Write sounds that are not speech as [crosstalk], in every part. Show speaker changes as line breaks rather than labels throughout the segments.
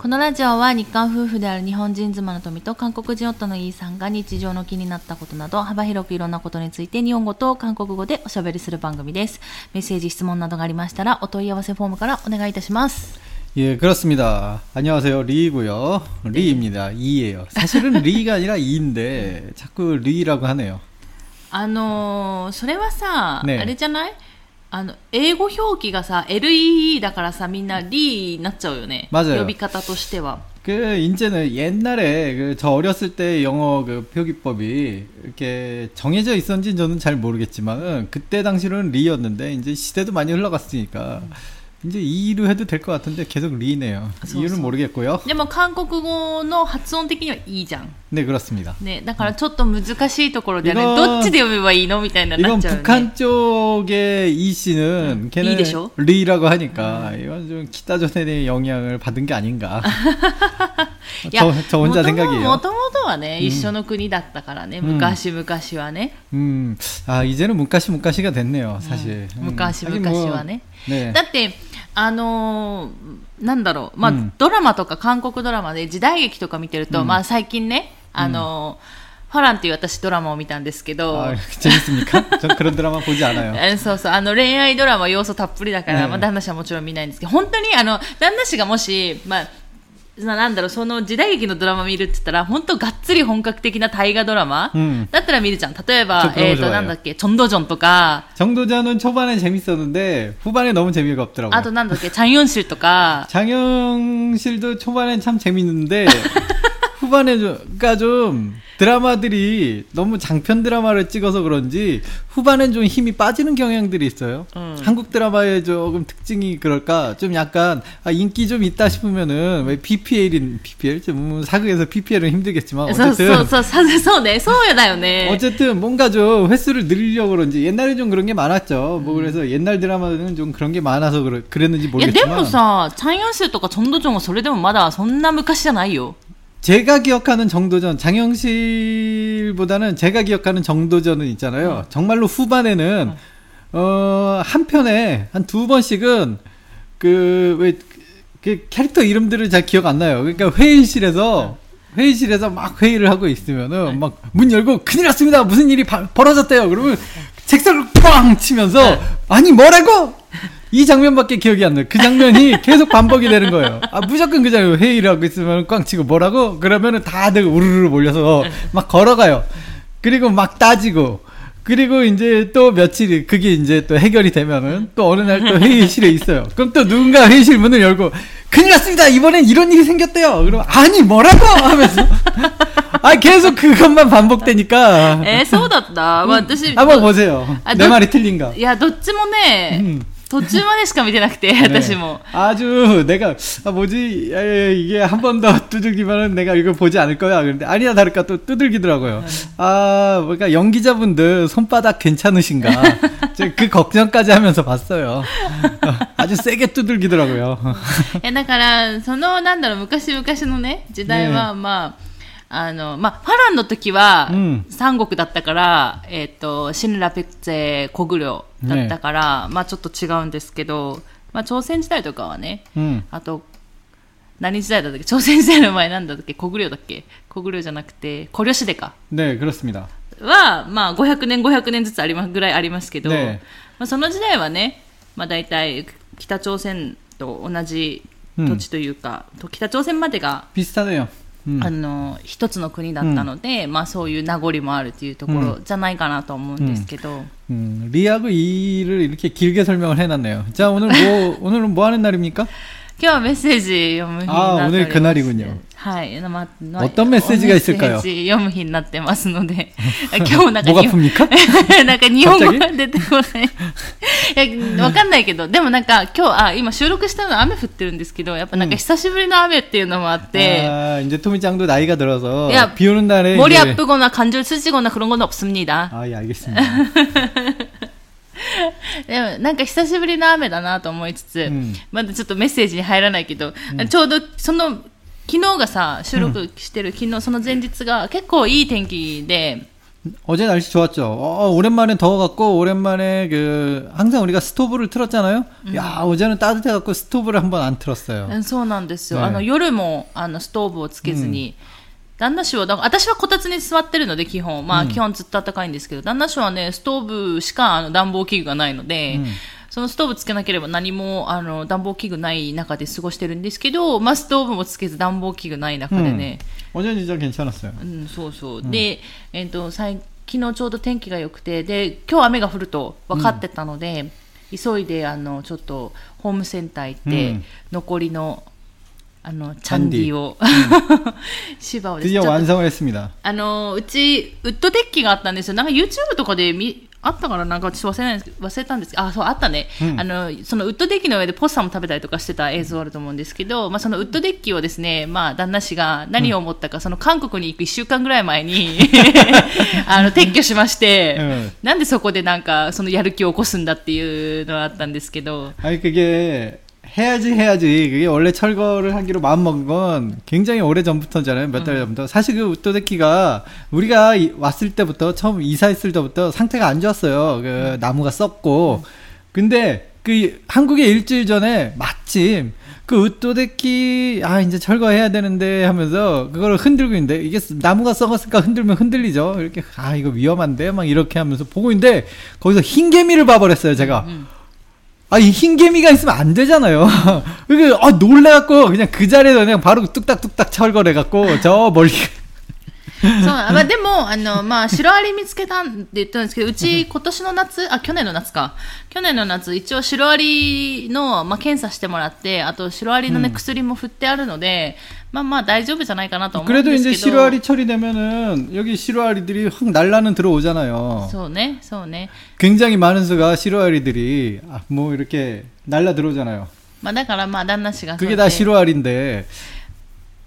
このラジオは日韓夫婦である日本人妻の富と韓国人夫のイーさんが日常の気になったことなど幅広くいろんなことについて日本語と韓国語でおしゃべりする番組です。メッセージ、質問などがありましたらお問い合わせフォームからお願いいたします。
예그렇습니다안녕하세요리이고요리입니다이예요사실은 [laughs] 리가아니라이인데자꾸리라고하네요
あのー、それはさ、あれじゃない あの、英語表記がさ、LEE だからさ、みんな D になっちゃうよね맞아呼
び方としては。그 이제는 옛날에 그저 어렸을 때 영어 그 표기법이 이렇게 정해져 있었는지 저는 잘 모르겠지만 그때 당시로는 리였는데 이제 시대도 많이 흘러갔으니까 음. 이제 이로 해도 될 것 같은데 계속 리네요.
아,
이유는 모르겠고요. でも韓国語の発音的にはいいじゃん。네 뭐 그렇습니다.
네, だからちょっと難しいところでね、どっちで読めばいいのみたいななっちゃう 이건
북한 네. 쪽의 이 씨는
네.
걔는 리라고 하니까 아. 이건 좀 기타조선의 영향을 받은 게 아닌가. [laughs] 저, 저 혼자 생각이에요.
もとも 뭐, 뭐, はね、一緒の国だったからね、昔昔はね。
うん、あ、いずれ昔昔が出んねよ、さし。
昔
昔
はね。だって、あのなんだろう、まあ、ドラマとか韓国ドラマで時代劇とか見てると、まあ、最近ね、あのァランっていう私ドラマを見たんですけど。
あ、재 [laughs]
そうそう。あの恋愛ドラマ要素たっぷりだから、まあ旦那氏はもちろん見ないんですけど、本当にあの、旦那氏がもし、まあ、
なんだろうその時代劇のドラマ見るって言ったら本当がっつり本格的な大河ドラマうんだったら見るじゃん例えばえっーとなんだっけジョンとか정도전은초반엔재밌었는 데、 후版에너무재미가없더라고 あとなんだっけ、장현실とか。장현실도초반엔참재밌는 데、 후반에가 좀、 드라마들이 너무 장편 드라마를 찍어서 그런지 후반엔 좀 힘이 빠지는 경향들이 있어요.
음.
한국 드라마의 조금 특징이 그럴까? 좀 약간 아, 인기 좀 있다 싶으면은 왜 BPL인 BPL 좀 사극에서 BPL은 힘들겠지만 어쨌든
서서 네.
어쨌든 뭔가 좀 횟수를 늘리려고 그런지 옛날에 좀 그런 게 많았죠. 뭐 음. 그래서 옛날 드라마는 좀 그런 게 많아서 그랬는지 모르겠지만.
야, でもさチャンとかチョンドそれでもまだそんな昔じゃないよ
제가 기억하는 정도전 장영실보다는 제가 기억하는 정도전은 있잖아요. 어. 정말로 후반에는 네. 어, 어한 편에 한 두 번씩은 그왜그 그 캐릭터 이름들을 잘 기억 안 나요. 그러니까 회의실에서 네. 회의실에서 막 회의를 하고 있으면은 막 문 열고 큰일 났습니다. 무슨 일이 바, 벌어졌대요. 그러면 책상을 꽝 치면서 아니 뭐라고 이 장면밖에 기억이 안 나요. 그 장면이 [laughs] 계속 반복이 되는 거예요. 아, 무조건 그 장면. 회의를 하고 있으면 꽝 치고 뭐라고? 그러면은 다들 우르르 몰려서 막 걸어가요. 그리고 막 따지고. 그리고 이제 또 며칠이 그게 이제 또 해결이 되면은 또 어느 날 또 회의실에 있어요. 그럼 또 누군가 회의실 문을 열고 큰일 났습니다. 이번엔 이런 일이 생겼대요. 그럼 아니 뭐라고 하면서 [laughs] 아 계속 그것만 반복되니까
애써났다. 뭐 뜻이
아번 뭐, 보세요.
아,
내
너,
말이 틀린가?
야 너쯤 오네.
음. 途中までしか見てなくて、私も。아주내가아뭐지에이게 한 번더 두들기면은 내가 이거 보지 않을 거야. 그런데 아니나 다를까 또 두들기더라고요. 네. 아, 그러 그러니까 연기자분들 손바닥 괜찮으신가? [laughs] 그 걱정까지 하면서 봤어요. 아주 세게 두들기더라고요.
예, だからそのなんだろう昔々のね時代はまああの、まあ、ファランの時は、三国だったから、うん、えっ、ー、と、シンラペッツェ、コグリだったから、ね、まあ、ちょっと違うんですけど、まあ、朝鮮時代とかはね、
うん、
あと、何時代だったっけ朝鮮時代の前なんだっけ小暮だっけ小暮じゃなくて、小漁師でか。
ね、그렇습니 다。
は、まあ、500年、500年ずつあります、ぐらいありますけど、
ね、
まあ、その時代はね、まあ、大体、北朝鮮と同じ土地というか、うん、北朝鮮までが。
비슷하네요
あの一つの国だったので、まあ、そういう名残もあるというところじゃないかなと思うんですけど、
음리하고이를이렇게길게설명을해놨네요자오늘뭐오늘은뭐하는날입니까
今日はメッセージ読む日になっております。
あ、오늘그날이군 요。
はい、ま、ま
어떤메시지가있을까요
読む日になってますので、[laughs] 今日なんか、なんか日本語が出てこない。[laughs] いや、わかんないけど、でもなんか今日、あ、今収録したの雨降ってるんですけど、やっぱなんか久しぶりの雨っていうのもあって。
あ、이제토미짱도나이가들어 서、
いや、
비오는날 에。
머리아프거나관절쓰지거나그런건없습니 다。
あ、いや、알겠습니 다。 [laughs]
でもなんか久しぶりの雨だなと思いつつ、
うん、
まだちょっとメッセージに入らないけど、うん、ちょうどその昨日がさ収録してる昨日その前日が結構いい天気でお
어제날씨좋았죠어오랜만에더워갖고오랜만에그항상우리가스토브를틀었잖아요음야어제는따뜻해갖고스토브를한번안틀었어요
そうなんですよあの夜もあのストーブをつけずに旦那氏は、だ私はこたつに座ってるので、基本。まあ、基本ずっと暖かいんですけど、うん、旦那氏はね、ストーブしかあの暖房器具がないので、うんそのストーブつけなければ何も、あの、暖房器具ない中で過ごしてるんですけど、まあ、ストーブもつけず暖房器具ない中でね。
おじゃじじゃ괜찮았어 요。
うん、そうそう。で、えっ、ー、と、最昨日ちょうど天気が良くて、で、今日雨が降ると分かってたので、急いで、あの、ちょっと、ホームセンター行って、残りの、あの、チャンディを、[laughs] 芝をですね。
완성을했습니 다。
あの、うち、ウッドデッキがあったんですよ。なんか YouTube とかで見、あったからなんか私忘れない忘れたんですけどあそうあったね、うん、あのそのウッドデッキの上でポッサも食べたりとかしてた映像あると思うんですけど、まあ、そのウッドデッキをですね、まあ、旦那氏が何を思ったか、うん、その韓国に行く1週間ぐらい前にあの撤去しまして、
うん、
なんでそこでなんかそのやる気を起こすんだっていうのはあったんですけど。
はいけ 해야지 해야지 그게 원래 철거를 하기로 마음먹은 건 굉장히 오래 전부터잖아요 몇달 음. 전부터 사실 그 우토데키가 우리가 이, 왔을 때부터 처음 이사했을 때부터 상태가 안 좋았어요 그 음. 나무가 썩고 음. 근데 그 한국에 일주일 전에 마침 그 우토데키 아 이제 철거해야 되는데 하면서 그걸 흔들고 있는데 이게 나무가 썩었으니까 흔들면 흔들리죠 이렇게 아 이거 위험한데 막 이렇게 하면서 보고 있는데 거기서 흰개미를 봐버렸어요 제가 음. 아이 흰개미가 있으면 안 되잖아요. 그러니까 [laughs] 아 놀래갖고 그냥 그 자리에서 그냥 바로 뚝딱뚝딱 철거해갖고 저 멀리 [laughs]
そうまあ、[laughs] でも、あの、まあ、シロアリ見つけたって言ったんですけど、うち今年の夏、あ、去年の夏か。去年の夏、一応シロアリの、まあ、検査してもらって、あとシロアリのね、薬も振ってあるので、まあまあ大丈夫じゃないかなと思うんですけど。
그래도이제시로알처리되면은여기시로알들이확날라는들어오잖아요
そうね、そうね。
굉장히많은수가시로알들이う、이렇게날라들어오잖아요
まあだからまあ旦那氏が
그게다시로알인데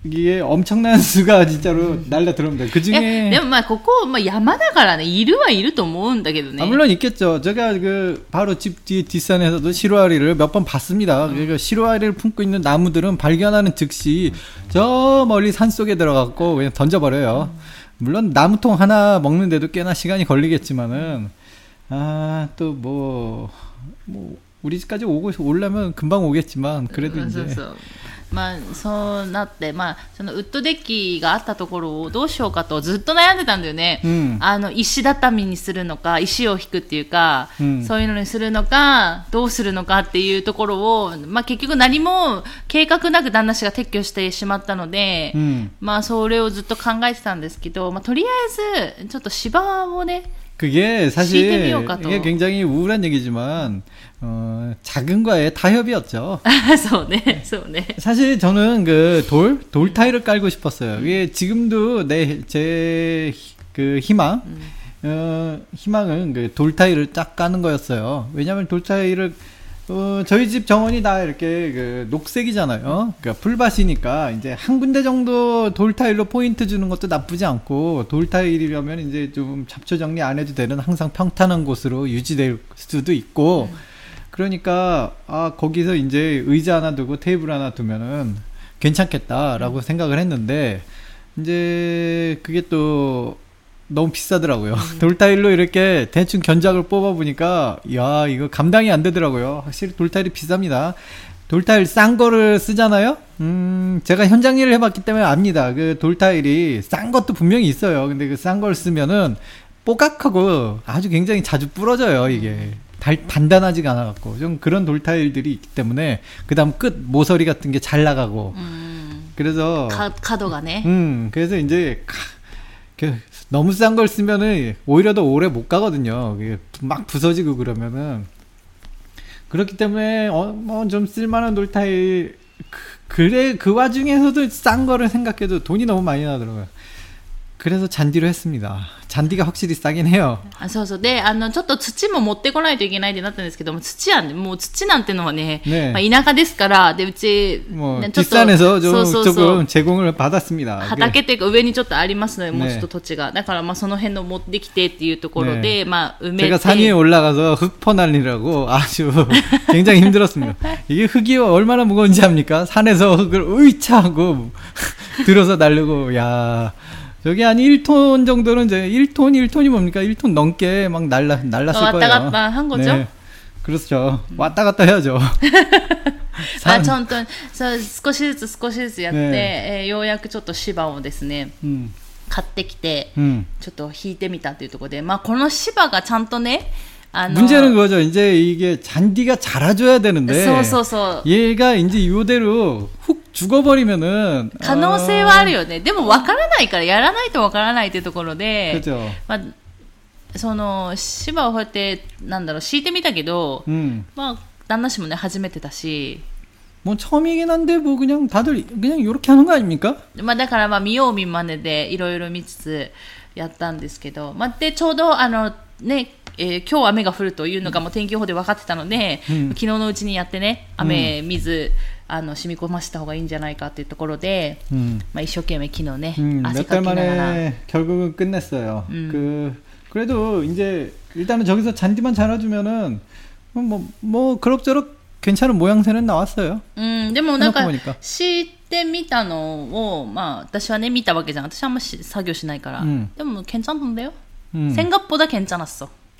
이게 엄청난 [laughs] 수가 진짜로 날라들어옵니다. 그 중에.
네, 데 막, ここ,まあ,山だからね,いるはいると思うんだけどね.
아, 뭐 물론 있겠죠. 제가 그, 바로 집 뒤, 뒷산에서도 시루아리를 몇 번 봤습니다. 음. 그러니까 시루아리를 품고 있는 나무들은 발견하는 즉시 저 멀리 산 속에 들어갔고 그냥 던져버려요. 음. 물론 나무통 하나 먹는데도 꽤나 시간이 걸리겠지만은, 아, 또 뭐, 뭐, 우리 집까지 오고, 오려면 금방 오겠지만, 그래도
음, 이제.
그렇죠,
그렇죠. まあ、そうなって、まあ、そのウッドデッキがあったところをどうしようかとずっと悩んでたんだよね、
うん、
あの石畳にするのか石を引くっていうか、
うん、
そういうのにするのかどうするのかっていうところを、まあ、結局何も計画なく旦那氏が撤去してしまったので、
うん、
まあ、それをずっと考えてたんですけど、まあ、とりあえずちょっと芝をね
그게사실이게굉장히우울한얘기지만 어, 작은 거에 타협이었죠. [laughs]
네, 네.
사실 저는 그 돌, 돌타이를 깔고 싶었어요. 이게 지금도 내, 제, 그 희망, 음. 어, 희망은 그돌타이를쫙 까는 거였어요. 왜냐면 돌타이를 어, 저희 집 정원이 다 이렇게 그 녹색이잖아요. 그러니까 풀밭이니까 이제 한 군데 정도 돌 타일로 포인트 주는 것도 나쁘지 않고 돌 타일이라면 이제 좀 잡초 정리 안 해도 되는 항상 평탄한 곳으로 유지될 수도 있고 음. 그러니까 아 거기서 이제 의자 하나 두고 테이블 하나 두면은 괜찮겠다라고 음. 생각을 했는데 이제 그게 또 너무 비싸더라고요. 음. [laughs] 돌타일로 이렇게 대충 견작을 뽑아 보니까 야 이거 감당이 안 되더라고요. 확실히 돌타일이 비쌉니다. 돌타일 싼 거를 쓰잖아요. 음 제가 현장 일을 해봤기 때문에 압니다. 그 돌타일이 싼 것도 분명히 있어요. 근데 그 싼 걸 쓰면은 뽀각하고 아주 굉장히 자주 부러져요 이게. 음. 달, 단단하지가 않아갖고 좀 그런 돌타일들이 있기 때문에 그다음 끝 모서리 같은 게 잘 나가고
음,
그래서
가,
가가네음 그래서 이제 그 너무 싼 걸 쓰면은 오히려 더 오래 못 가거든요. 막 부서지고 그러면은 그렇기 때문에 어뭐좀 쓸만한 돌타일 그, 그래 그 와중에서도 싼 거를 생각해도 돈이 너무 많이 나더라고요. 그래서 잔디로 했습니다. 잔디가 확실히 싸긴 해요.
아, そうそうであのちょっと土も持ってこないといけないってなったんですけども土やもう土なんてもう土なんてのはね
네.
まあ田舎ですからでうちもう
뒷산에서 좀 조금 제공을 받았습니다.
畑っていうか上にちょっとありますのでもうちょっと土地がだからまあその辺の持ってきてっていうところで
네.
まあ埋めて
제가 산 위에 올라가서 흙 퍼날리라고 아주 굉장히 힘들었습니다. 이게 흙이 얼마나 무거운지 압니까? 산에서 흙을 으이차 하고 들어서 날리고 야 저기 한 1톤 정도는 이제 1톤, 1톤이 뭡니까? 1톤 넘게 막 날라, 날랐을 어,
왔다
거예요.
왔다 갔다 한 거죠? 네.
그렇죠. 음. 왔다 갔다 해야죠. [laughs]
아,
산...
아,ちょっと, 少しずつ少しずつやって, 네. 에, 네, 예, 요약 ちょっと芝をですね.
음.
買ってきて、うん、ちょっと弾いてみたっていうところで、まあ、この芝がちゃんとね、あの、 음.
문제는 거죠. 이제 이게 잔디가 자라줘야 되는데.
そうそうそう.
얘가 이제 요대로 훅죽어버리면은
가능성은아あるよねでも分からないからやらないと分からないってところで
그죠
まあその芝をこうやってなんだろう敷いてみたけど、
うん、
まあ旦那氏もね初めてだし。
もう처음이긴한데뭐그냥다들그냥이렇게하는거아닙니까
まあだからまあ見よう見まねでいろいろ見つつやったんですけど、まあでちょうどあのね、えー、今日雨が降るというのがもう天気予報で分かってたので、
うん、
昨日のうちにやってね雨、水、うんあの染み込ませた方がいいんじゃないかっていうところで、まあ、一生懸命昨日ね、
음몇
あ、ながら
만에결국은끝냈어요
ん、
그그래도이제일단은저기서잔디만잘라주면은뭐뭐그럭저럭괜찮은모양새는나왔어요
うん、でもなんか
생각
知ってみたのを、まあ、私はね、見たわけじゃん。私はあんまし作業しないから。
うん
でも、괜찮ちゃんなんだよ。
음
생각보다괜찮았어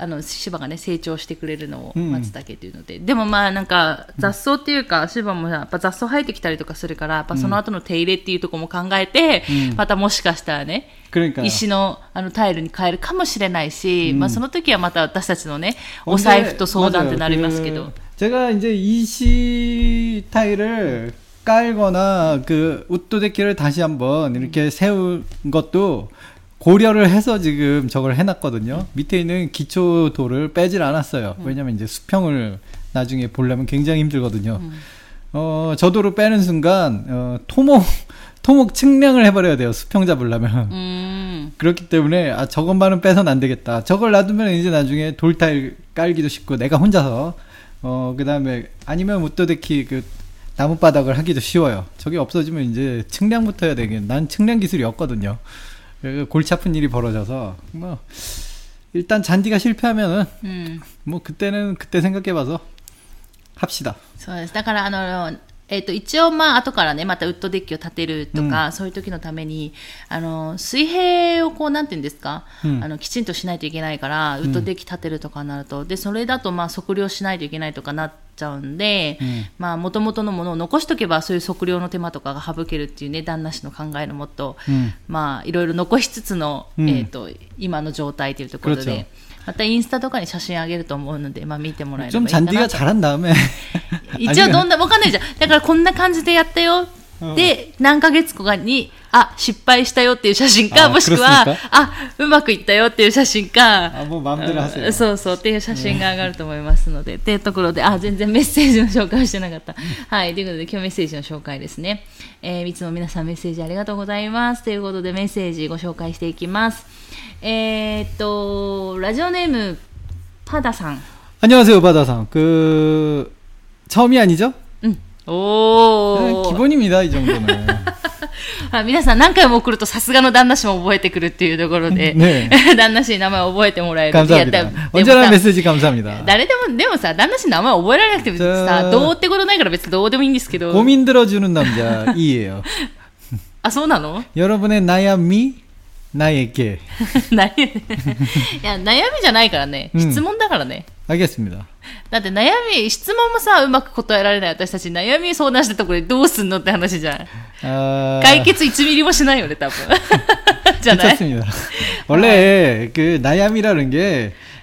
あの芝がね成長してくれるのを待つだけというので、うん、でもまあなんか雑草っていうか、うん、芝もやっぱ雑草生えてきたりとかするからやっぱその後の手入れっていうところも考えて、
うん、
またもしかしたらね石のあのタイルに変えるかもしれないし、まあ、その時はまた私たちのねお財布と相談ってなりますけど。
제가이제이시타일을깔거나그웃도대기를다시한번이렇게세운것도 고려를 해서 지금 저걸 해놨거든요. 밑에 있는 기초도를 빼질 않았어요. 음. 왜냐면 이제 수평을 나중에 보려면 굉장히 힘들거든요. 음. 어, 저도를 빼는 순간, 어, 토목, [laughs] 토목 측량을 해버려야 돼요. 수평 잡으려면.
음. [laughs]
그렇기 때문에, 아, 저것만은 빼선 안 되겠다. 저걸 놔두면 이제 나중에 돌타일 깔기도 쉽고, 내가 혼자서, 어, 그 다음에, 아니면 우토데키 그, 나무바닥을 하기도 쉬워요. 저게 없어지면 이제 측량부터 해야 되겠난 측량 기술이 없거든요. 그 골치 아픈 일이 벌어져서 뭐 일단 잔디가 실패하면은
음.
뭐 그때는 그때 생각해봐서 합시다.
そうですだからえっ、ー、と、一応、まあ、後からね、またウッドデッキを立てるとか、うん、そういう時のために、あの、水平をこう、なんていうんですか、
うん、
あの、きちんとしないといけないから、ウッドデッキ立てるとかになると、うん、で、それだと、まあ、測量しないといけないとかなっちゃうんで、
うん、
まあ元々のものを残しとけばそういう測量の手間とかが省けるっていうね旦那氏の考えのもと、
うん、
まあいろいろ残しつつの、
うん、
えっ、ー、と今の状態というところで。またインスタとかに写真あげると思うので、まあ、見てもらえればいいかなと。
좀잔디가자란다음에
一応どんなわかんないじゃんだからこんな感じでやったよで、何ヶ月後に、あ、失敗したよっていう写真か、もしくは、あ、うまくいったよっていう写真か、
あ、も
うンラそうそう、っていう写真が上がると思いますので、っていうところで、あ、全然メッセージの紹介をしてなかった。[laughs] はい、ということで今日メッセージの紹介ですね。えー、いつも皆さんメッセージありがとうございます。ということでメッセージご紹介していきます。えー、っと、ラジオネーム、パダさん。
안녕하세 요、 パダさん。 그、 처음이아니죠
おお
規模に見ないじゃん
こ皆さん何回も送るとさすがの旦那氏も覚えてくるっていうところで、[laughs] 旦那氏名前を覚えてもらえるや
っ
たでもさ誰でもでもさ旦那氏名前覚えられなくて
別に
さどうってことないから別にどうでもいいんですけど
ごみんじゅるん주んじゃいいよ [laughs]
あそうなの
여러분의나야미나에게
いや悩みじゃないからね質問だからね、うん、
알겠습니다
だって悩み、質問もさ、うまく答えられない私たち、悩み相談したところでどうすんのって話じゃん。解決1ミリもしないよね、多分。[laughs] じゃない
괜찮습니다원래그
悩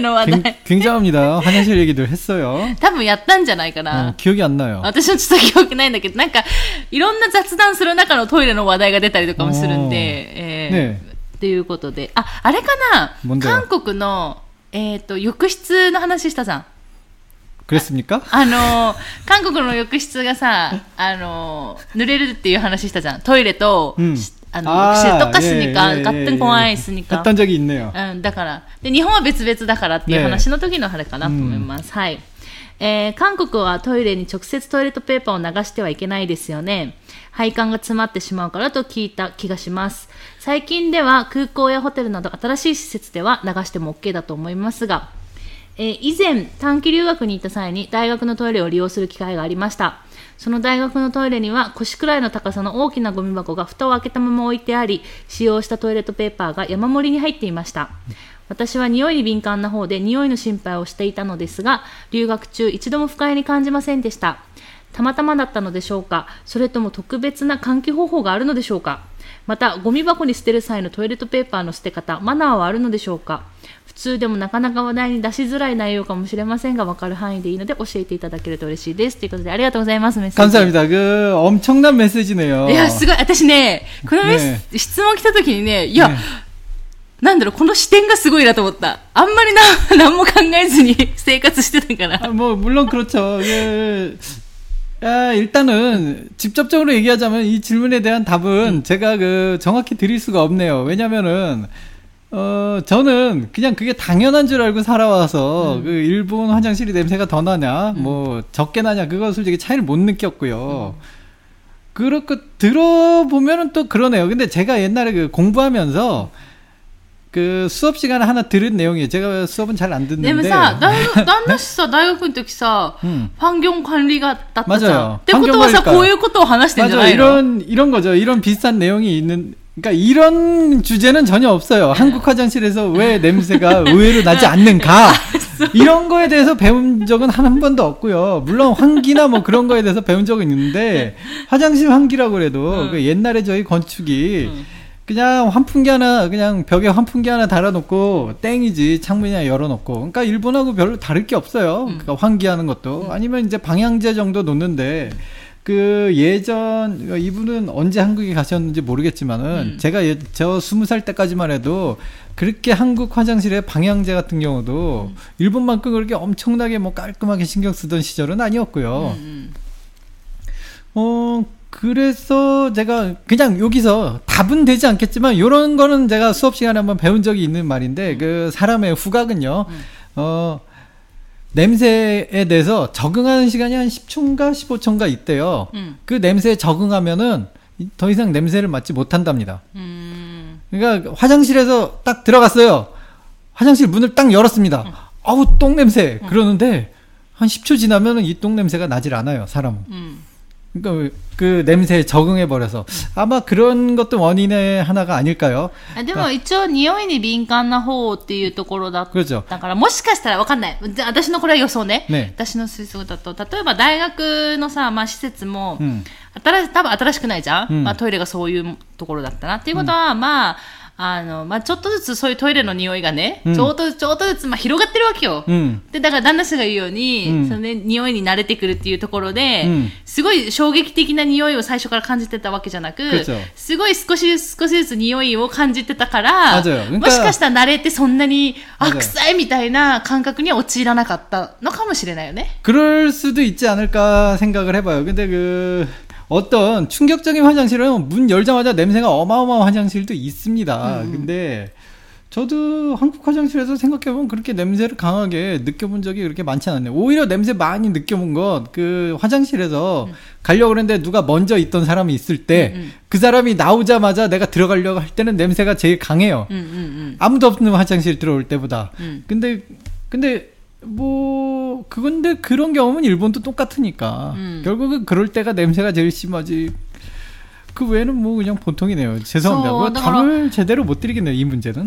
の話
굉장합니다화장실얘기도했어요
多分やったんじゃないかな
어기억이안나요
私はょっと記憶ないんだけど、なんか、いろんな雑談する中のトイレの話題が出たりとかもするんで、えということで、あ、あれかな韓国の、えっ、と、浴室の話したじゃん。
그랬습니까아 [laughs]
あの韓国の浴室がさ、あの濡れるっていう話したじゃんトイレと、
うん
あの아역とか같にか、
勝手
に怖いすにか。있으니까
했던적んねよ。
うん、だからで日本は別々だからっていう話の時のあれかなと思います。はい。えー、韓国はトイレに直接トイレットペーパーを流してはいけないですよね。配管が詰まってしまうからと聞いた気がします。最近では空港やホテルなど新しい施設では流しても OK だと思いますが、えー、以前短期留学に行った際に大学のトイレを利用する機会がありました。その大学のトイレには腰くらいの高さの大きなゴミ箱が蓋を開けたまま置いてあり使用したトイレットペーパーが山盛りに入っていました私は匂いに敏感な方で匂いの心配をしていたのですが留学中一度も不快に感じませんでしたたまたまだったのでしょうかそれとも特別な換気方法があるのでしょうかまた、ゴミ箱に捨てる際のトイレットペーパーの捨て方、マナーはあるのでしょうか普通でもなかなか話題に出しづらい内容かもしれませんが、わかる範囲でいいので教えていただけると嬉しいです。ということで、ありがとうございます、メッセージ。
감사합니 다。 그、 엄청난메시지네 요。
いや、すごい。私ね、この質問来た時にね、いや、なんだろう、この視点がすごいなと思った。あんまりな、何も考えずに生活してたから。
もう、물론그렇 죠。 그 아, 일단은 직접적으로 얘기하자면 이 질문에 대한 답은 음. 제가 그 정확히 드릴 수가 없네요. 왜냐면은 어 저는 그냥 그게 당연한 줄 알고 살아와서 음. 그 일본 화장실이 냄새가 더 나냐 음. 뭐 적게 나냐 그거 솔직히 차이를 못 느꼈고요. 음. 그렇고 들어보면은 또 그러네요. 근데 제가 옛날에 그 공부하면서 그 수업 시간에 하나 들은 내용이에요. 제가 수업은 잘 안 듣는데.
네, 사 나나나시사 대학교 때사
환경
관리가 맞아요. 때부터 서 고유 것도 하나시잖아요.
이런 이런 거죠. 이런 비슷한 내용이 있는 그러니까 이런 주제는 전혀 없어요. 한국 화장실에서 왜 냄새가 [laughs] 의외로 나지 않는가? [laughs] 이런 거에 대해서 배운 적은 한, 번도 없고요. 물론 환기나 뭐 그런 거에 대해서 배운 적은 있는데 [laughs] 네. 화장실 환기라고 그래도 그 옛날에 저희 건축이 그냥 환풍기 하나 그냥 벽에 환풍기 하나 달아놓고 땡이지 창문이나 열어놓고 그러니까 일본하고 별로 다를 게 없어요. 음. 그러니까 환기하는 것도 음. 아니면 이제 방향제 정도 놓는데 그 예전 그러니까 이분은 언제 한국에 가셨는지 모르겠지만은
음.
제가 예, 저 스무 살 때까지만 해도 그렇게 한국 화장실에 방향제 같은 경우도 음. 일본만큼 그렇게 엄청나게 뭐 깔끔하게 신경 쓰던 시절은 아니었고요.
음, 음.
어 그래서 제가 그냥 여기서 답은 되지 않겠지만 이런 거는 제가 수업 시간에 한번 배운 적이 있는 말인데 음. 그 사람의 후각은요.
음.
어 냄새에 대해서 적응하는 시간이 한 10초인가 15초인가 있대요.
음.
그 냄새에 적응하면은 더 이상 냄새를 맡지 못한답니다.
음.
그러니까 화장실에서 딱 들어갔어요. 화장실 문을 딱 열었습니다. 음. 아우 똥 냄새. 음. 그러는데 한 10초 지나면은 이 똥 냄새가 나질 않아요, 사람은. 그그냄새에적응해버려서아마그런것도원인의하나가아닐까요
아でも一応匂いに敏感な方っていうところだったからもしかしたらわかんない私のこれは予想ね、
うん、
私の推測だと例えば大学のさ、まあ、施設も、
う
新し多分新しくないじゃん、
うん、
まあ、トイレがそういうところだったなっていうことは、うん、まああの、まあ、ちょっとずつそういうトイレの匂いがね、
うん、
ちょっとずつ、ちょっとずつ、まあ、広がってるわけよ。
うん、
で、だから旦那んが言うように、
うん、
そのね、匂いに慣れてくるっていうところで、すごい衝撃的な匂いを最初から感じてたわけじゃなく、すごい少しずつ少しずつ匂いを感じてたから、もしかしたら慣れてそんなに、あ、臭いみたいな感覚には陥らなかったのかもしれないよね。
그럴수도있지않을까생각을해봐 요。 근데그 어떤 충격적인 화장실은 문 열자마자 냄새가 어마어마한 화장실도 있습니다.
음.
근데 저도 한국 화장실에서 생각해보면 그렇게 냄새를 강하게 느껴본 적이 그렇게 많지 않네요. 았 오히려 냄새 많이 느껴본 건그 화장실에서 음. 가려고 그랬는데 누가 먼저 있던 사람이 있을 때그
음, 음.
그 사람이 나오자마자 내가 들어가려고 할 때는 냄새가 제일 강해요.
음, 음,
아무도 없는 화장실 들어올 때보다. 근데, 근데 뭐 그건데 그런 경험은 일본도 똑같으니까
음.
결국은 그럴 때가 냄새가 제일 심하지 그외에는뭐그냥보통이네요죄송합니다답을제대로못드리겠네요이문제는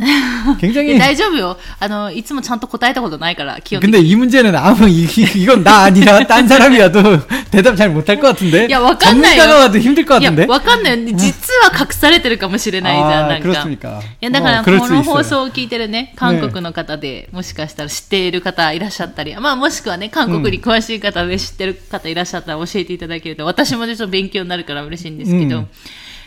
굉장히
大丈夫よあのいつもちゃんと答えたことないから
근데이문제는아무이건나아니라딴사람이라도 [laughs] 대답잘 못 할 것같은데
야わかんない
전문가가와도힘들것같은데
わかんない。実は隠されてるかもしれないじゃん。[laughs] なんか。いや、だからこの放送を聞いてるね、韓国の方で、もしかしたら知っている方いらっしゃったり、まあもしくはね、韓国に詳しい方で知ってる方いらっしゃったら教えていただけると、私もちょっと勉強になるから嬉しいんですけど、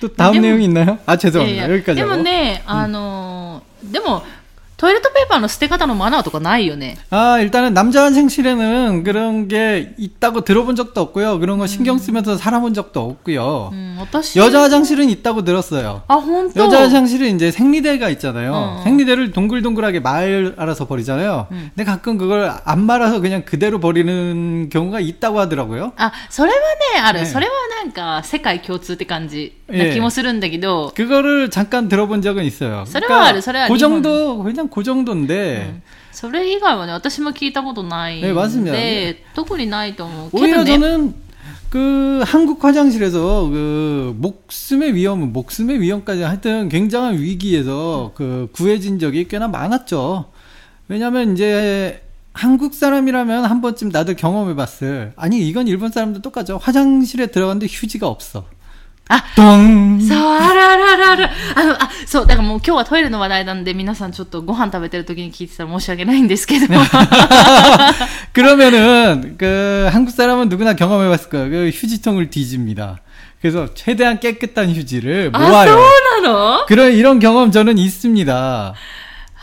또ダウンネウンなあ죄송합니 다。 여기까지でもねあのでもトイレットペーパーの捨て方のマナーとかないよね일단은남자 생실에는 그런 게 있다고 들어본 적도 없고요. 그런 거 음. 신경 쓰면서 살아본 적도 없고요.
음,
여자 화장실은 있다고 들었어요.
아, 혼또
여자 화장실은 이제 생리대가 있잖아요.
어. 어.
생리대를 동글동글하게 말아서 버리잖아요.
음.
근데 가끔 그걸 안 말아서 그냥 그대로 버리는 경우가 있다고 하더라고요.
아, それはね,ある.それはね,
なんか世界共通って感じな気もするんだけどえ그거를잠깐들어본적은있어요それはあるそれは고정도그냥고정도인데それ以外はね私も聞いたことないので네特にないと思うけどね그 그러니까 예. 그러니까 그 그 음. 뭐 네, 뭐 한국 화장실에서 그 목숨의 위험은 목숨의 위험까지 하여튼 굉장한 위기에서 그 구해진 적이 꽤나 많았죠. 왜냐면 이제 한국 사람이라면 한 번쯤 나도 경험해봤을. 아니 이건 일본 사람도 똑같죠. 화장실에 들어갔는데 휴지가 없어. あドンそうあららららあのあそうだからもう今日はトイレの話題なんで皆さんちょっとご飯食べてる時に聞いてたら申し訳ないんですけど그러면은 아, 아, 아, 뭐 [laughs] 그, 한국사람은누구나경험해봤을거예요그휴지통을뒤집니다 그래서 최대한 깨끗한 휴지를 모아요.
아,
그런 이런 경험 저는 있습니다.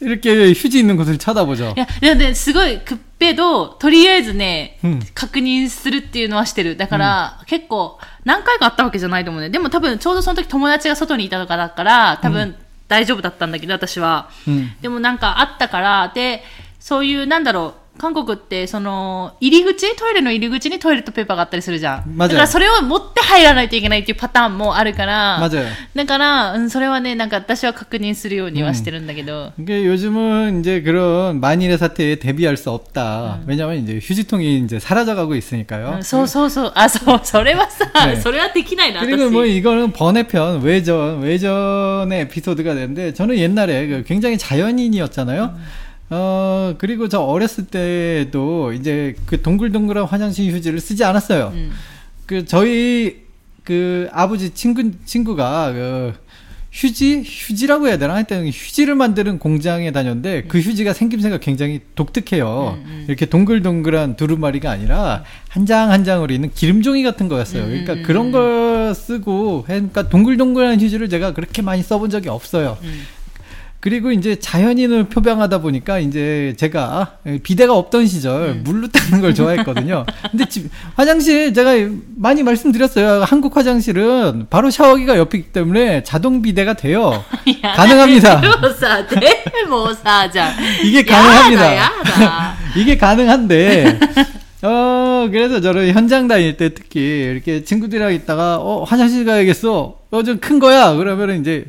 이렇게휴지있는곳을찾아보죠
야근데すごい급해도とりあえずね確認するっていうのはしてる。だから結構何回かあったわけじゃないと思うね。でも多分ちょうどその時友達が外にいたとかだから多分、大丈夫だったんだけど私は、でもなんかあったからでそういうなんだろう韓国ってその入り口トイレの入り口にトイレットペーパーがあったりするじゃんだからそれを持って入らないといけないっていうパターンもあるからだから、うん、それはねなんか私は確認するようにはしてるんだけど、
うん、요즘은이제그런만일의사태에대비할수없다うん、왜냐면이제휴지통이이제사라져가고있으니까요
そうそうそうあそうそれはさ、
ね、
それはできないな
그리고뭐이거는번외편외전외전의에피소드가되는데저는옛날에굉장히자연인이었잖아요음 어, 그리고 저 어렸을 때도 이제 그 동글동글한 화장실 휴지를 쓰지 않았어요.
음.
그 저희 그 아버지 친구, 친구가 그 휴지? 휴지라고 해야 되나? 하여튼 휴지를 만드는 공장에 다녔는데 그 음. 휴지가 생김새가 굉장히 독특해요.
음, 음.
이렇게 동글동글한 두루마리가 아니라 한 장한 한 장으로 있는 기름종이 같은 거였어요.
음,
그러니까
음,
그런 걸 쓰고, 그러니까 동글동글한 휴지를 제가 그렇게 많이 써본 적이 없어요.
음.
그리고 이제 자연인을 표방하다 보니까 이제 제가 예, 비대가 없던 시절
음. 네.
물로 닦는 걸 좋아했거든요. 근데 집, 화장실 제가 많이 말씀드렸어요. 한국 화장실은 바로 샤워기가 옆이기 때문에 자동 비대가 돼요. [laughs]
야,
가능합니다. [laughs]
뭐 뭐
이게 가능합니다. [laughs] 이게 가능한데 어, 그래서 저는 현장 다닐 때 특히 이렇게 친구들이랑 있다가, 어, 화장실 가야겠어. 어, 좀 큰 거야. 그러면 이제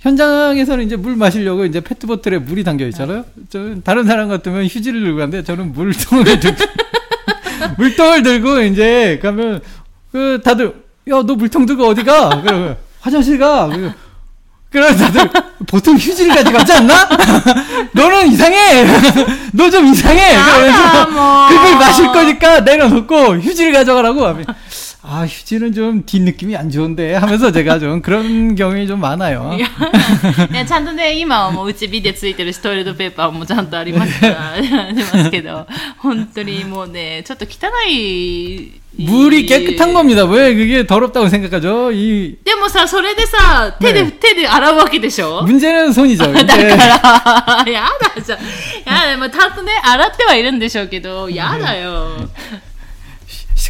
현장에서는 이제 물 마시려고 이제 페트보틀에 물이 담겨 있잖아요. 네. 저 다른 사람 같으면 휴지를 들고 가는데 저는 물통을 들고 [laughs] 물통을 들고 이제 가면 그 다들 야 너 물통 들고 어디 가? 그러면 화장실 가. 그래서 다들 보통 휴지를 가져 가지 않나? [laughs] 너는 이상해. [laughs] 너 좀 이상해. 그래서
뭐.
그걸 마실 거니까 내려놓고 휴지를 가져가라고 하면 아휴지는좀뒷느낌이안좋은데하면서제가좀그런경험이좀많아요
야잔도네今はもううちビデついてるし、トイレットペーパーもちゃんとありますから、ありますけど、本当にもうね、ちょっと汚い
물이깨끗한겁니다왜그게더럽다고생각하죠이
でもさ、それでさ、手で、手で洗うわけでしょ
문제는손이죠
だから、やだじゃん。やだ、まあ、たとね、洗ってはいるんでしょうけど、やだよ。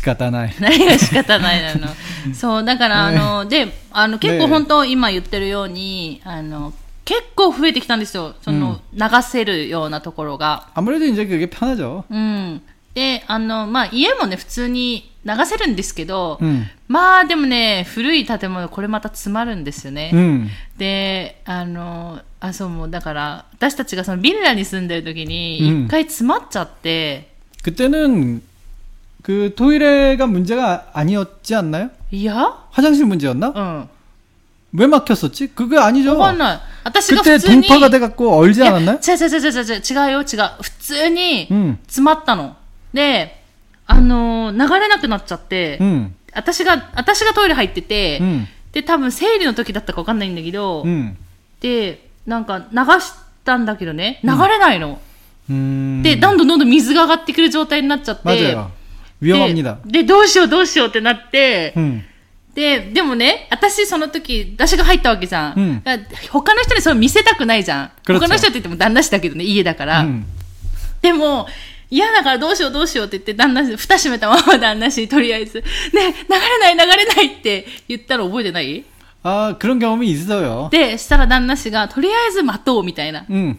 仕方ない
何が仕方ないなの [laughs] そうだから、あのであの結構本当、今言ってるようにあの結構増えてきたんですよその、流せるようなところが
あ무래도이제그게편
うんであのまあ家もね普通に流せるんですけど、
うん、
まあでもね古い建物これまた詰まるんですよね、
うん、
であのあそうもうだから私たちがそのビルダに住んでる時に一回詰まっちゃって、うん、
그때는그토일회가문제가아니었지않나요
야
화장실문제였나
응
왜막혔었지그거아니죠
그거는
그때동파가돼갖고얼지않았나요
제제제제제제가요제가普通に詰まったの。で、あの、流れなくなっちゃって、
うん、
私が、私がトイレ入ってて、
うん、
で、多分生理の時だったかわかんないんだけど、
うん、
で、なんか流したんだけどね、流れないの。
うん、
で、どんどんどんどん水が上がってくる状態になっちゃって、
위험합니다
네どうしようどうしようってなってで、でもね、私その時、私が入ったわけじゃん。
うん、
他の人にそれ見せたくないじゃん。他の人って言っても旦那氏だけどね、家だから。
うん、
でも、嫌だからどうしようどうしようって言って、旦那氏、蓋閉めたまま旦那氏とりあえず、ね、流れない流れないって言ったら覚えてない
ああ、그런경험이있어 요。
で、したら旦那氏が、とりあえず待とうみたいな。
うん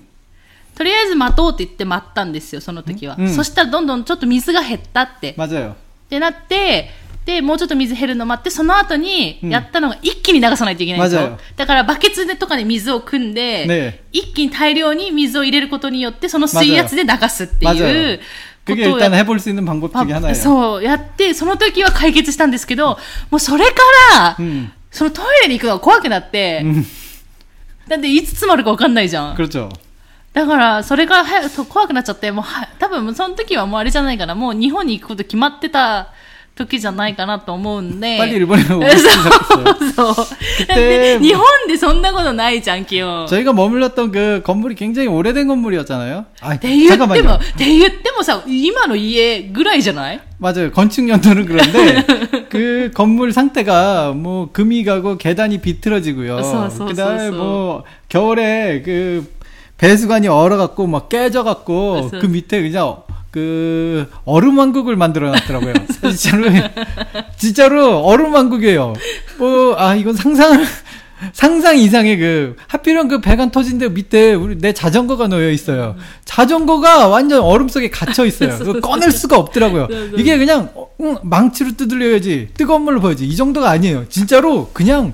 とりあえず待とうって言って待ったんですよその時は、そしたらどんどんちょっと水が減ったって
まずよ
ってなってでもうちょっと水減るの待ってその後にやったのが一気に流さないといけないんですよ、だからバケツでとかで水を汲んで、
ね、
一気に大量に水を入れることによってその水圧で流すっていうそうやってその時は解決したんですけど、もうそれから、そのトイレに行くのが怖くなって、だっていつ詰まるか分かんないじゃん。だからそれが早く怖くなっちゃってもうは多分その時はもうあれじゃないからもう日本に行くこと決まってた時じゃないかなと思うんで。
빨리일본에오
そうそう。日本でそんなことないじゃん、기요
저희が머물렀던그건물이굉장히오래된건물이었잖아요아잠깐만요
も、で、言ってもさ、今の家ぐらいじゃない
맞아요건축연도는그런데그건물상태가뭐금이가고계단이비틀어지고요그다음에뭐겨울에그 배수관이 얼어갖고 막 깨져갖고
맞아.
그 밑에 그냥 그 얼음 왕국을 만들어 놨더라고요. [laughs] 진짜로 진짜로 얼음 왕국이에요. 뭐 아 이건 상상 상상 이상의 그 하필이면 그 배관 터진 데 밑에 우리 내 자전거가 놓여 있어요. 자전거가 완전 얼음 속에 갇혀 있어요. 그 꺼낼 수가 없더라고요. 네, 네. 이게 그냥 어, 응, 망치로 두들려야지 뜨거운 물로 보여지 이 정도가 아니에요. 진짜로 그냥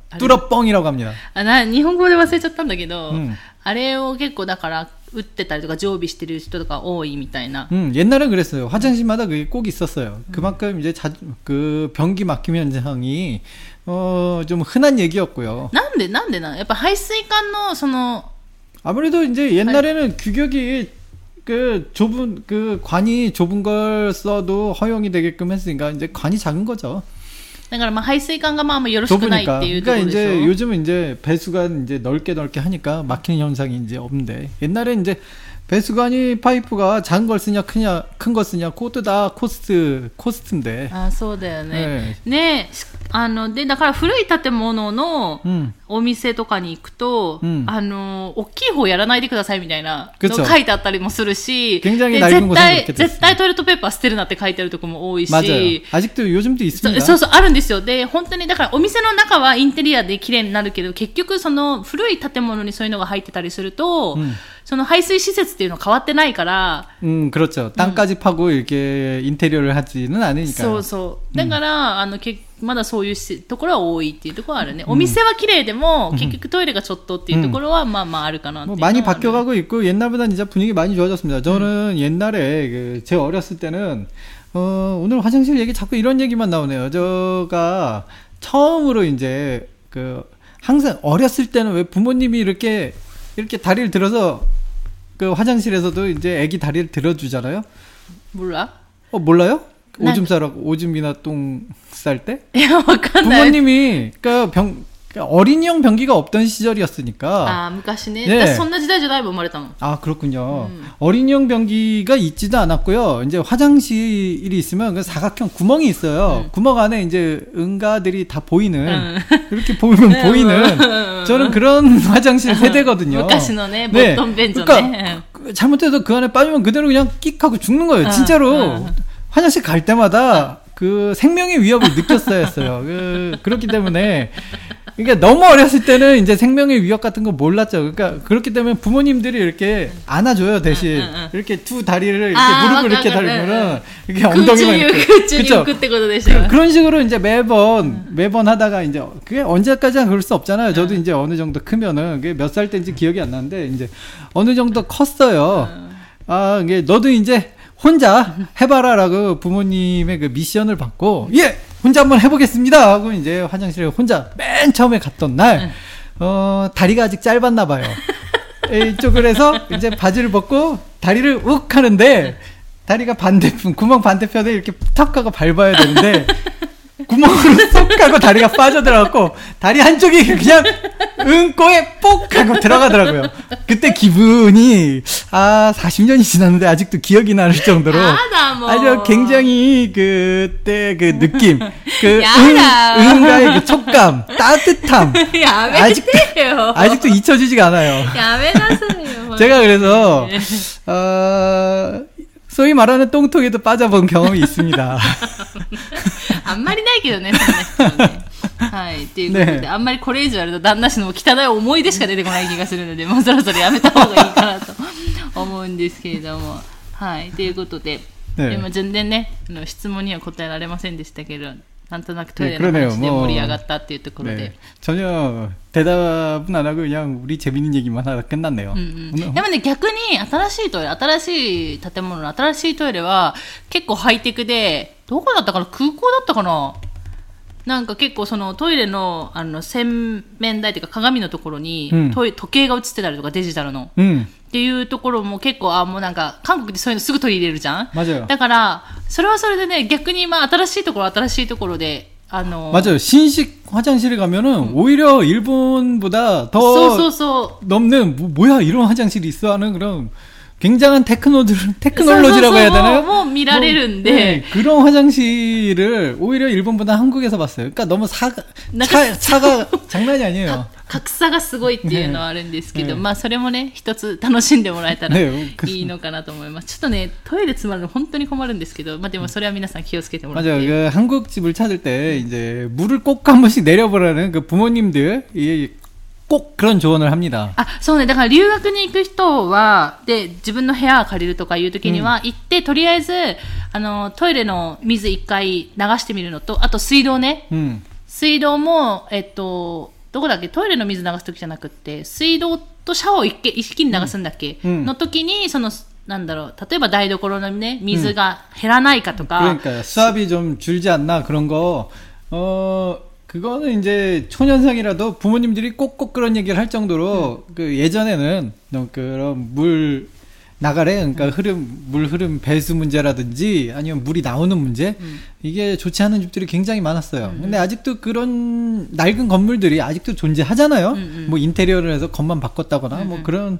뚜러뻥이라고
합니다아な일본語で忘れちゃったんだけどうれを結構だから打ってたりとか常備してる人とか多いみたいな
음. 어, 음, 옛날엔 그랬어요. 화장실마다 그게 꼭 있었어요. 그만큼 이제 자, 그 변기 막힘 현상이 어, 좀 흔한 얘기였고요.
난데 난데 나. やっぱ排水管のその
아무래도 이제 옛날에는 규격이 그 좁은 그 관이 좁은 걸 써도 허용이 되게끔 했으니까 이제 관이 작은 거죠. だからまあ排水管がまあまよろしくないっていうところでしょ그러니까제요즘은이제배수관이제넓게넓게하니까막히는현상이이제없는데옛날에이제 그러니까 배수관이 파이프가 작은 걸 쓰냐 크냐 큰거 쓰냐 그것도 다 코스트 코스트인데.
아, そうだよね.
네.
네. あのでだから古い建物のお店とかに行くと、
うん、
あの大きい方やらないでくださいみたいなの書いてあったりもするし絶対絶対トイレットペーパー捨てるなって書いてあるとこも多いしそうそうあるんですよで本当にだからお店の中はインテリアで綺麗になるけど結局その古い建物にそういうのが入ってたりすると、
うん、
その排水施設っていうの変わってないから
음, 그렇죠땅까지파고이렇게인테리어를하지는않으니까そうそうだからあの結まだそういうところは多いっていうところはあるねお店は綺麗でも結局トイレがちょっとっていうところはまあまああるかなって많이바뀌어가고있 음. 음. 음. 그 뭐 고、 옛날보다진짜분위기많이좋아졌습니 다。 저는옛날에제어렸을때는 그 어, 오늘 화장실 얘기 자꾸 이런 얘기만 나오네요. 제가 처음으로 이제 그 항상 어렸을 때는 왜 부모님이 이렇게 이렇게 다리를 들어서 그 화장실에서도 이제 애기 다리를 들어주잖아요.
몰라?
어 몰라요? 오줌 싸라고 오줌이나 똥 쌀 때? [laughs] 부모님이 그까병 그러니까 어린이용 변기가 없던 시절이었으니까.
아,昔ね. 네. そんな時代じゃない生まれたの. 뭐
아, 그렇군요.
음.
어린이용 변기가 있지도 않았고요. 이제 화장실이 있으면 그 사각형 구멍이 있어요.
음.
구멍 안에 이제 응가들이 다 보이는
음.
이렇게 보면 [laughs]
음.
보이는 음. 저는 그런 음. 화장실 세대거든요.
昔のね,
네. 그러니까 그 잘못해서 그 안에 빠지면 그대로 그냥 끽 하고 죽는 거예요.
아,
진짜로.
아.
화장실 갈 때마다 아. 그 생명의 위협을 느꼈어야 했어요. 그, 그렇기 때문에 그러니까 너무 어렸을 때는 이제 생명의 위협 같은 거 몰랐죠. 그러니까 그렇기 때문에 부모님들이 이렇게 안아줘요 대신 이렇게 두 다리를 이렇게
아,
무릎을 이렇게 달면은 이렇게
그
엉덩이만 이렇게 그
그
그런 식으로 이제 매번 매번 하다가 이제 그게 언제까지나 그럴 수 없잖아요. 저도 이제 어느 정도 크면은 그게 몇 살 때인지 기억이 안 나는데 이제 어느 정도 컸어요. 아 이게 너도 이제 혼자 해봐라라고 부모님의 그 미션을 받고 예 혼자 한번 해보겠습니다 하고 이제 화장실에 혼자 맨 처음에 갔던 날 네. 어, 다리가 아직 짧았나 봐요. [laughs] 이쪽을 해서 이제 바지를 벗고 다리를 욱 하는데 다리가 반대편 구멍 반대편에 이렇게 탑가고 밟아야 되는데 [laughs] 구멍으로 [laughs] 쏙가고 다리가 빠져들어갔고 다리 한쪽이 그냥 응꼬에뽁 하고 들어가더라고요. 그때 기분이 아 40년이 지났는데 아직도 기억이 나는 정도로
아, 뭐.
아주 굉장히 그때 그 느낌 그 [laughs]
야다.
응, 응가의 그 촉감 따뜻함 [laughs]
아직도
아직도 잊혀지지가 않아요 제가 그래서 네. 어, 소위 말하는 똥통에도 빠져본 경험이 있습니다.
あんまりないけどね、はい、っていうことで、あんまりこれ以上あると旦那氏の汚い思い出しか出てこない気がするので、もうそろそろやめた方がいいかなと思うんですけれども。はい、ということで、でも全然ね、の質問には答えられませんでしたけど、なんとなくトイレの話で盛り上がったっていうところで、ね、
전혀대답은안하고그냥우리재밌는얘기만하다끝났네요
でもね逆に新しいトイレ新しい建物の新しいトイレは結構ハイテクでどこだったかな空港だったかななんか結構そのトイレのあの洗面台というか鏡のところに、
うん、
トイ時計が映ってたりとかデジタルの、
うん、
っていうところも結構、あ、もうなんか、韓国ってそういうのすぐ取り入れるじゃんだから、それはそれでね、逆にまあ新しいところ新しいところで、あの
맞아요신식화장실에가면은오히려日本보다더
そうそうそう
넘는뭐야이런화장실이있어하는그런 굉장한 테크노들, [laughs] 테크놀로지라고 해야 되나요?
뭐 미라레는데 뭐, 네.
네, 그런 화장실을 오히려 일본보다 한국에서 봤어요. 그러니까 너무 사가
차, 그
차가 [laughs] 장난이 아니에요.
각사가
すごいっていうのはあるんですけどま뭐それもね一つ楽しんでもらえたらいいのかなと思いますちょっとねトイレつまるの本当に困るんですけどまあでもそれは皆さん気をつけてもらって맞아요그 네. 네. 뭐, 그 뭐 한국집을 찾을 때 이제 물을 꼭 한 번씩 내려보라는 그 부모님들 이꼭그런조언을합니다
아そうね。だから留学に行く人は、で、自分の部屋借りるとかいう時には、行って、とりあえず、あの、トイレの水一回流してみるのと、あと水道ね。水道も、えっと、どこだっけトイレの水流す時じゃなくて、水道とシャワーを一気一気に流すんだっけ、
うん、
の時に、その、なんだろう、例えば台所のね、水が減らないかとか。
うん、그러니까 요。 サービ좀줄지않 나、 그런 거、 그거는 이제 초년생이라도 부모님들이 꼭꼭 그런 얘기를 할 정도로 네. 그 예전에는 그런 물 나가래 그러니까 네. 흐름 물 흐름 배수 문제라든지 아니면 물이 나오는 문제 음. 이게 좋지 않은 집들이 굉장히 많았어요. 음. 근데 아직도 그런 낡은 건물들이 아직도 존재하잖아요.
음, 음.
뭐 인테리어를 해서 겉만 바꿨다거나 뭐 그런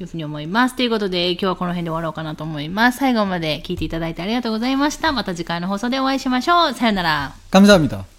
いうふうに思います。ということで、今日はこの辺で終わろうかなと思います。最後まで聞いていただいてありがとうございました。また次回の放送でお会いしましょう。さよなら。
감사합니다